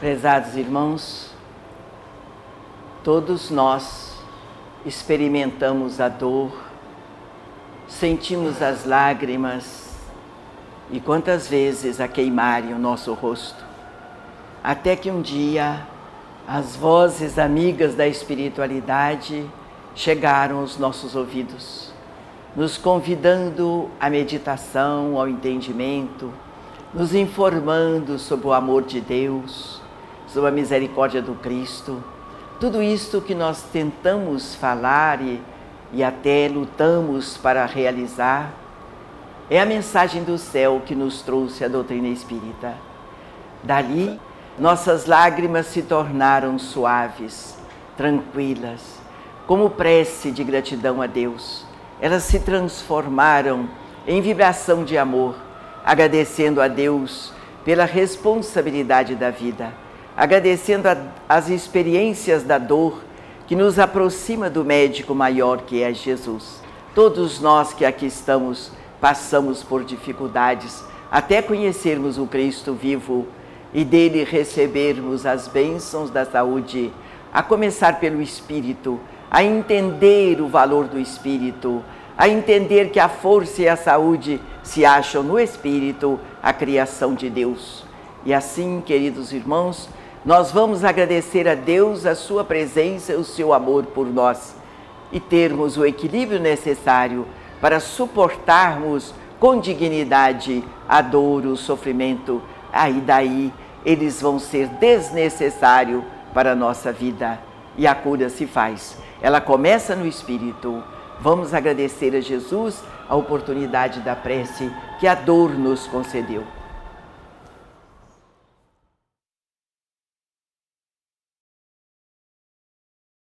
Prezados irmãos, todos nós experimentamos a dor, sentimos as lágrimas e quantas vezes a queimarem o nosso rosto, até que um dia as vozes amigas da espiritualidade chegaram aos nossos ouvidos, nos convidando à meditação, ao entendimento, nos informando sobre o amor de Deus sobre a misericórdia do Cristo. Tudo isto que nós tentamos falar e, e até lutamos para realizar é a mensagem do céu que nos trouxe a doutrina espírita. Dali, nossas lágrimas se tornaram suaves, tranquilas, como prece de gratidão a Deus. Elas se transformaram em vibração de amor, agradecendo a Deus pela responsabilidade da vida agradecendo a, as experiências da dor que nos aproxima do médico maior que é Jesus. Todos nós que aqui estamos passamos por dificuldades até conhecermos o Cristo vivo e dele recebermos as bênçãos da saúde, a começar pelo Espírito, a entender o valor do Espírito, a entender que a força e a saúde se acham no Espírito, a criação de Deus. E assim, queridos irmãos, nós vamos agradecer a Deus a sua presença e o seu amor por nós e termos o equilíbrio necessário para suportarmos com dignidade a dor, o sofrimento. Aí daí eles vão ser desnecessários para a nossa vida e a cura se faz. Ela começa no espírito. Vamos agradecer a Jesus a oportunidade da prece que a dor nos concedeu.